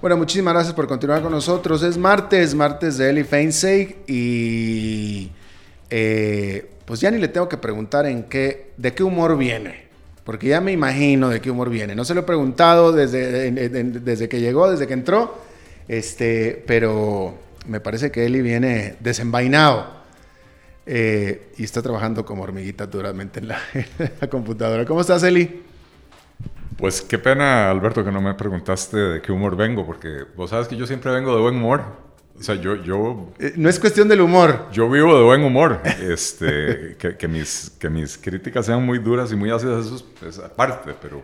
Bueno, muchísimas gracias por continuar con nosotros. Es martes, martes de Eli Feinseig y eh, pues ya ni le tengo que preguntar en qué, de qué humor viene, porque ya me imagino de qué humor viene. No se lo he preguntado desde, desde que llegó, desde que entró, este, pero me parece que Eli viene desenvainado. Eh, y está trabajando como hormiguita duramente en la, en la computadora. ¿Cómo estás, Eli? Pues qué pena, Alberto, que no me preguntaste de qué humor vengo, porque vos sabes que yo siempre vengo de buen humor. O sea, yo... yo eh, no es cuestión del humor. Yo vivo de buen humor. Este, que, mis, que mis críticas sean muy duras y muy ácidas, eso es aparte, pero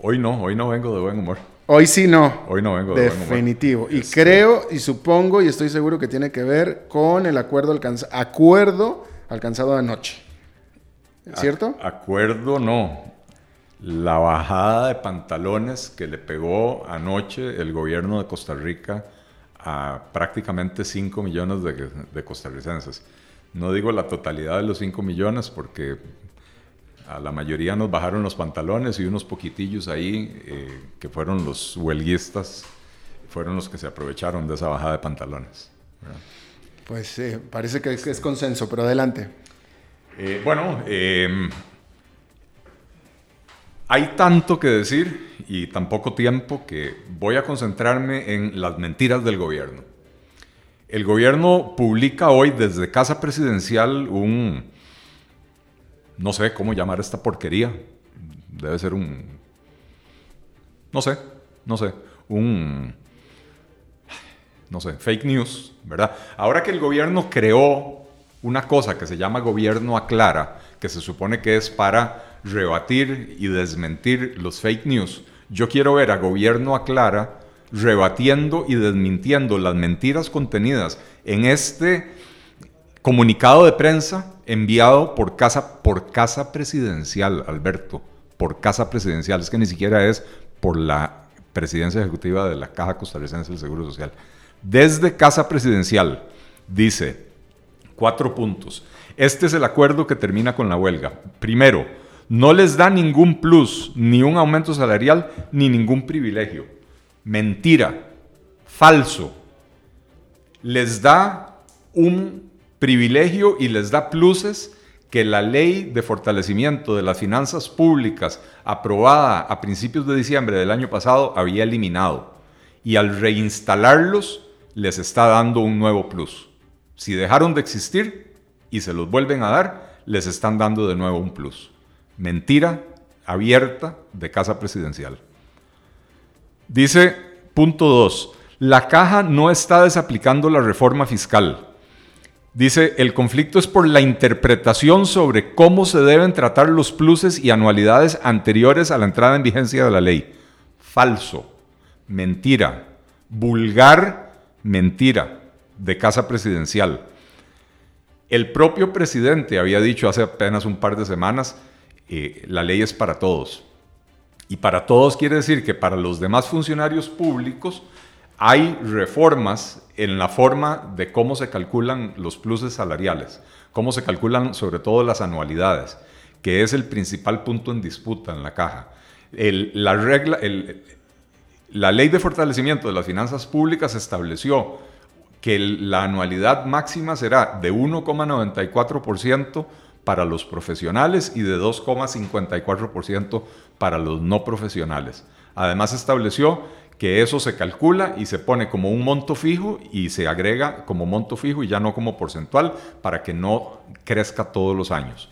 hoy no, hoy no vengo de buen humor. Hoy sí no. Hoy no vengo de Definitivo. Buen humor. Y este creo y supongo y estoy seguro que tiene que ver con el acuerdo, alcanza acuerdo alcanzado anoche. ¿Cierto? acuerdo no la bajada de pantalones que le pegó anoche el gobierno de Costa Rica a prácticamente 5 millones de, costarricenses. No digo la totalidad de los 5 millones porque a la mayoría nos bajaron los pantalones y unos poquitillos ahí eh, que fueron los huelguistas, fueron los que se aprovecharon de esa bajada de pantalones. Pues parece que es, consenso, pero adelante. Eh, bueno, eh, hay tanto que decir y tan poco tiempo que voy a concentrarme en las mentiras del gobierno. El gobierno publica hoy desde Casa Presidencial un, no sé cómo llamar esta porquería, debe ser un, no sé, no sé, un, no sé, fake news, ¿verdad? Ahora que el gobierno creó una cosa que se llama gobierno aclara, que se supone que es para rebatir y desmentir los fake news. Yo quiero ver a gobierno aclara rebatiendo y desmintiendo las mentiras contenidas en este comunicado de prensa enviado por casa, por casa presidencial, Alberto, por casa presidencial, es que ni siquiera es por la presidencia ejecutiva de la Caja Costarricense del Seguro Social. Desde casa presidencial dice cuatro puntos. Este es el acuerdo que termina con la huelga. Primero, no les da ningún plus, ni un aumento salarial, ni ningún privilegio. Mentira, falso. Les da un privilegio y les da pluses que la ley de fortalecimiento de las finanzas públicas aprobada a principios de diciembre del año pasado había eliminado. Y al reinstalarlos les está dando un nuevo plus. Si dejaron de existir y se los vuelven a dar, les están dando de nuevo un plus mentira abierta de Casa Presidencial. Dice punto 2, la caja no está desaplicando la reforma fiscal. Dice, el conflicto es por la interpretación sobre cómo se deben tratar los pluses y anualidades anteriores a la entrada en vigencia de la ley. Falso, mentira, vulgar mentira de Casa Presidencial. El propio presidente había dicho hace apenas un par de semanas eh, la ley es para todos. Y para todos quiere decir que para los demás funcionarios públicos hay reformas en la forma de cómo se calculan los pluses salariales, cómo se calculan sobre todo las anualidades, que es el principal punto en disputa en la caja. la, ley de fortalecimiento de las finanzas públicas estableció que la anualidad máxima será de 1,94% para los profesionales y de 2,54% para los no profesionales. Además estableció que eso se calcula y se pone como un monto fijo y se agrega como monto fijo y ya no como porcentual para que no crezca todos los años.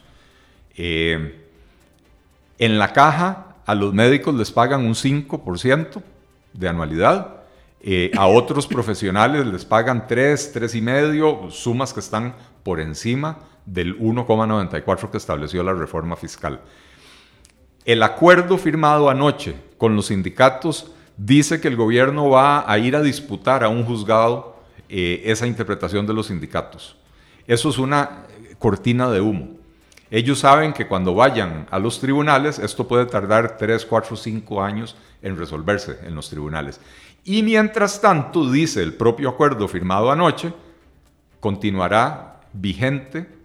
Eh, en la caja a los médicos les pagan un 5% de anualidad, eh, a otros profesionales les pagan 3, 3,5, sumas que están por encima del 1,94 que estableció la reforma fiscal. El acuerdo firmado anoche con los sindicatos dice que el gobierno va a ir a disputar a un juzgado eh, esa interpretación de los sindicatos. Eso es una cortina de humo. Ellos saben que cuando vayan a los tribunales, esto puede tardar 3, 4, 5 años en resolverse en los tribunales. Y mientras tanto, dice el propio acuerdo firmado anoche, continuará vigente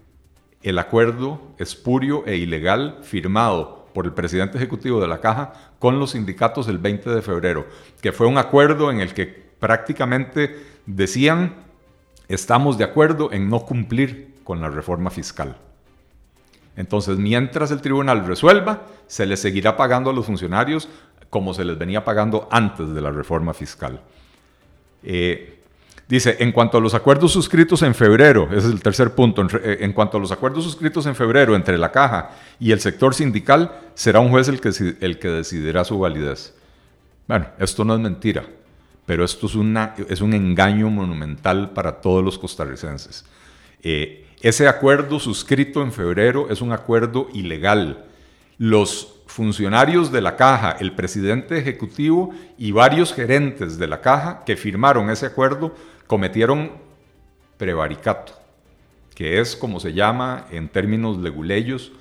el acuerdo espurio e ilegal firmado por el presidente ejecutivo de la Caja con los sindicatos el 20 de febrero, que fue un acuerdo en el que prácticamente decían estamos de acuerdo en no cumplir con la reforma fiscal. Entonces, mientras el tribunal resuelva, se les seguirá pagando a los funcionarios como se les venía pagando antes de la reforma fiscal. Eh, dice, en cuanto a los acuerdos suscritos en febrero, ese es el tercer punto, en, eh, en, cuanto a los acuerdos suscritos en febrero entre la caja y el sector sindical, será un juez el que, el que decidirá su validez. Bueno, esto no es mentira, pero esto es, una, es un engaño monumental para todos los costarricenses. Eh, ese acuerdo suscrito en febrero es un acuerdo ilegal. Los funcionarios de la caja, el presidente ejecutivo y varios gerentes de la caja que firmaron ese acuerdo cometieron prevaricato, que es como se llama en términos leguleyos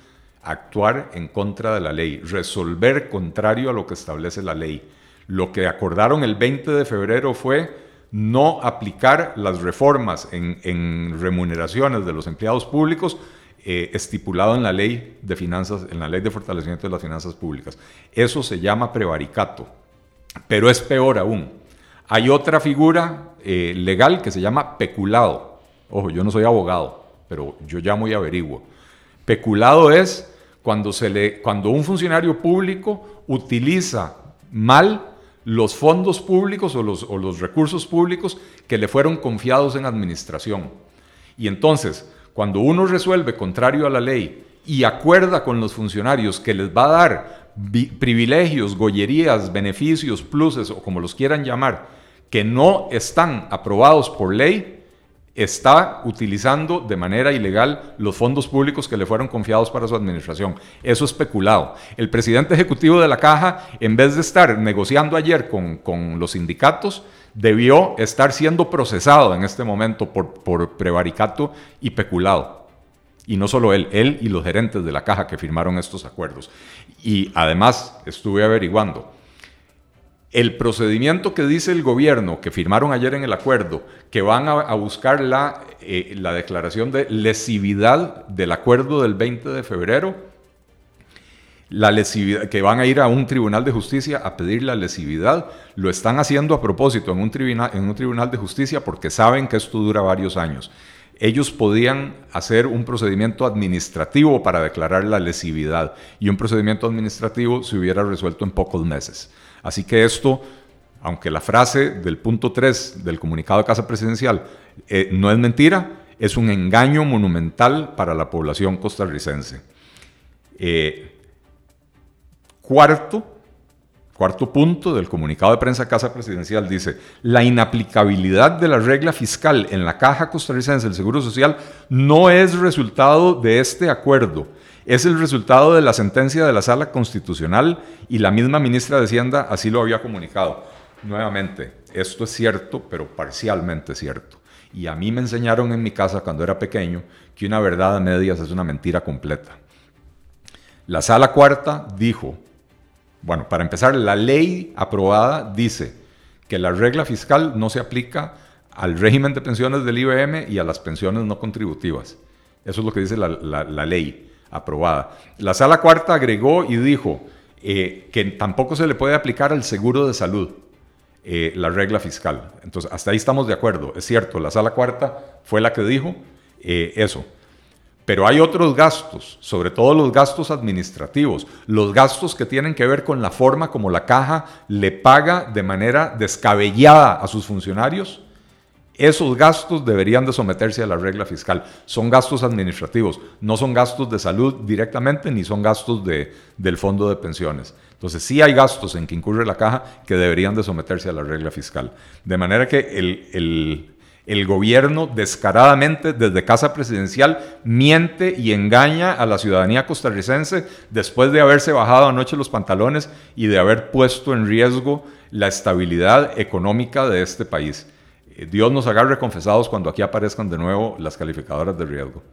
actuar en contra de la ley, resolver contrario a lo que establece la ley. Lo que acordaron el 20 de febrero fue no aplicar las reformas en, remuneraciones de los empleados públicos eh, estipulado en la ley de finanzas, en la ley de fortalecimiento de las finanzas públicas. Eso se llama prevaricato, pero es peor aún. Hay otra figura eh, legal que se llama peculado. Ojo, yo no soy abogado, pero yo llamo y averiguo. Peculado es cuando, se le, cuando un funcionario público utiliza mal los fondos públicos o los, o los recursos públicos que le fueron confiados en administración. Y entonces, cuando uno resuelve contrario a la ley y acuerda con los funcionarios que les va a dar privilegios, gollerías, beneficios, pluses o como los quieran llamar, que no están aprobados por ley, está utilizando de manera ilegal los fondos públicos que le fueron confiados para su administración. Eso es especulado. El presidente ejecutivo de la Caja, en vez de estar negociando ayer con, con los sindicatos, debió estar siendo procesado en este momento por, prevaricato y peculado. Y no solo él, él y los gerentes de la caja que firmaron estos acuerdos. Y además estuve averiguando, el procedimiento que dice el gobierno, que firmaron ayer en el acuerdo, que van a, buscar la, eh, la declaración de lesividad del acuerdo del 20 de febrero, la lesividad, que van a ir a un tribunal de justicia a pedir la lesividad, lo están haciendo a propósito en un, tribunal, en un tribunal de justicia porque saben que esto dura varios años. Ellos podían hacer un procedimiento administrativo para declarar la lesividad y un procedimiento administrativo se hubiera resuelto en pocos meses. Así que esto, aunque la frase del punto 3 del comunicado de Casa Presidencial eh, no es mentira, es un engaño monumental para la población costarricense. Eh, Cuarto, cuarto punto del comunicado de prensa Casa Presidencial dice, la inaplicabilidad de la regla fiscal en la caja costarricense del Seguro Social no es resultado de este acuerdo, es el resultado de la sentencia de la Sala Constitucional y la misma ministra de Hacienda así lo había comunicado. Nuevamente, esto es cierto, pero parcialmente cierto. Y a mí me enseñaron en mi casa cuando era pequeño que una verdad a medias es una mentira completa. La sala cuarta dijo bueno, para empezar, la ley aprobada dice que la regla fiscal no se aplica al régimen de pensiones del IBM y a las pensiones no contributivas. Eso es lo que dice la, ley aprobada. La sala cuarta agregó y dijo eh, que tampoco se le puede aplicar al seguro de salud eh, la regla fiscal. Entonces, hasta ahí estamos de acuerdo. Es cierto, la sala cuarta fue la que dijo eh, eso. Pero hay otros gastos, sobre todo los gastos administrativos, los gastos que tienen que ver con la forma como la caja le paga de manera descabellada a sus funcionarios. Esos gastos deberían de someterse a la regla fiscal. Son gastos administrativos, no son gastos de salud directamente ni son gastos de, del fondo de pensiones. Entonces sí hay gastos en que incurre la caja que deberían de someterse a la regla fiscal. De manera que el, el el gobierno descaradamente desde Casa Presidencial miente y engaña a la ciudadanía costarricense después de haberse bajado anoche los pantalones y de haber puesto en riesgo la estabilidad económica de este país. Eh, Dios nos agarre confesados cuando aquí aparezcan de nuevo las calificadoras de riesgo.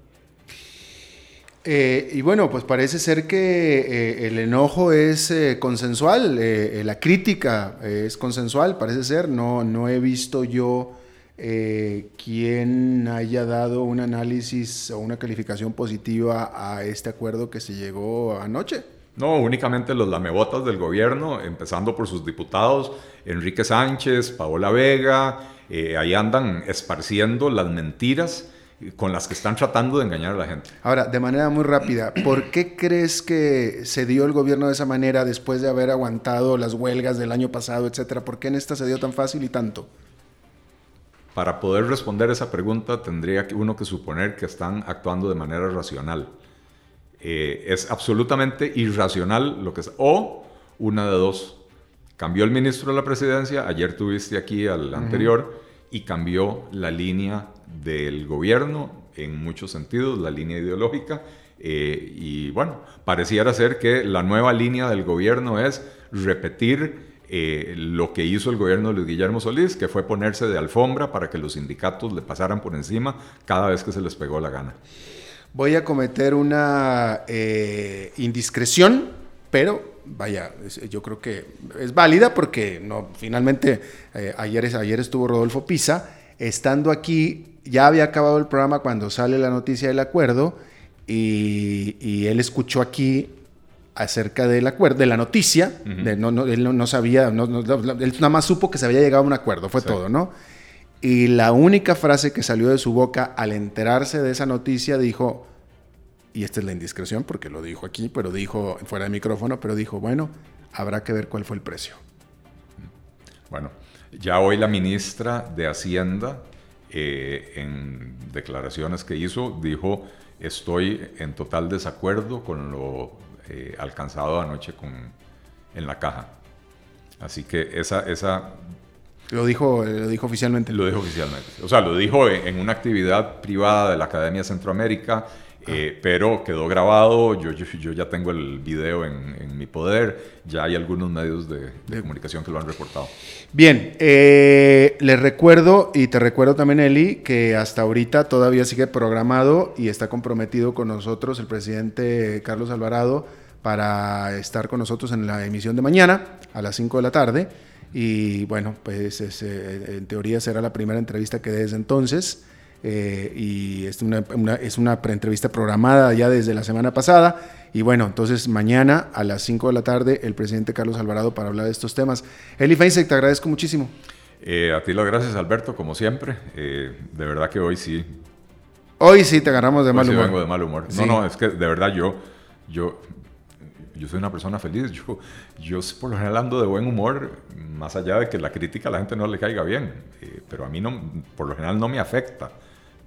Eh, y bueno, pues parece ser que eh, el enojo es consensual, la crítica es consensual, parece ser. No, no he visto yo eh, quien haya dado un análisis o una calificación positiva a este acuerdo que se llegó anoche. No, únicamente los lamebotas del gobierno, empezando por sus diputados, Enrique Sánchez, Paola Vega, eh, ahí andan esparciendo las mentiras con las que están tratando de engañar a la gente. Ahora, de manera muy rápida, ¿por qué crees que se dio el gobierno de esa manera después de haber aguantado las huelgas del año pasado, etcétera? ¿Por qué en esta se dio tan fácil y tanto? Para poder responder esa pregunta tendría uno que suponer que están actuando de manera racional. Eh, es absolutamente irracional lo que es. O una de dos. Cambió el ministro de la presidencia, ayer tuviste aquí al anterior, y cambió la línea del gobierno en muchos sentidos, la línea ideológica. Eh, y bueno, pareciera ser que la nueva línea del gobierno es repetir eh, lo que hizo el gobierno de Luis Guillermo Solís, que fue ponerse de alfombra para que los sindicatos le pasaran por encima cada vez que se les pegó la gana. Voy a cometer una eh, indiscreción, pero vaya, yo creo que es válida porque no, finalmente eh, ayer, ayer estuvo Rodolfo Pisa, estando aquí, ya había acabado el programa cuando sale la noticia del acuerdo y, él escuchó aquí acerca del acuerdo, de la noticia, de, no, no, él no, sabía, él nada más supo que se había llegado a un acuerdo, fue todo, ¿no? Y la única frase que salió de su boca al enterarse de esa noticia dijo, y esta es la indiscreción porque lo dijo aquí, pero dijo fuera de micrófono, pero dijo, bueno, habrá que ver cuál fue el precio. Bueno, ya hoy la ministra de Hacienda, eh, en declaraciones que hizo, dijo, estoy en total desacuerdo con lo eh, alcanzado anoche con, en la caja. Así que esa, esa lo dijo, lo dijo oficialmente. Lo dijo oficialmente. O sea, lo dijo en, una actividad privada de la Academia Centroamérica, eh, pero quedó grabado. Yo, yo, ya tengo el video en, mi poder. Ya hay algunos medios de, comunicación que lo han reportado. Bien, eh, les recuerdo y te recuerdo también, Eli, que hasta ahorita todavía sigue programado y está comprometido con nosotros el presidente Carlos Alvarado para estar con nosotros en la emisión de mañana a las 5 de la tarde. Y bueno, pues eh, en teoría será la primera entrevista que desde entonces. Eh, y es una, es una preentrevista programada ya desde la semana pasada. Y bueno, entonces mañana a las 5 de la tarde el presidente Carlos Alvarado para hablar de estos temas. Eli Feinsek, te agradezco muchísimo. Eh, a ti las gracias, Alberto, como siempre. de verdad que hoy sí. Hoy sí te agarramos de mal humor. vengo de mal humor. No, no, es que de verdad yo, yo yo soy una persona feliz, yo, yo por lo general ando de buen humor, más allá de que la crítica a la gente no le caiga bien, eh, pero a mí no, por lo general no me afecta,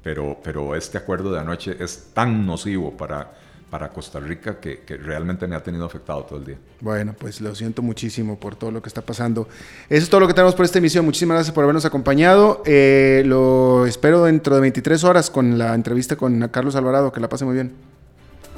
pero, pero este acuerdo de anoche es tan nocivo para, para Costa Rica que, que, realmente me ha tenido afectado todo el día. Bueno, pues lo siento muchísimo por todo lo que está pasando. Eso es todo lo que tenemos por esta emisión. Muchísimas gracias por habernos acompañado. Eh, lo espero dentro de 23 horas con la entrevista con Carlos Alvarado. Que la pase muy bien.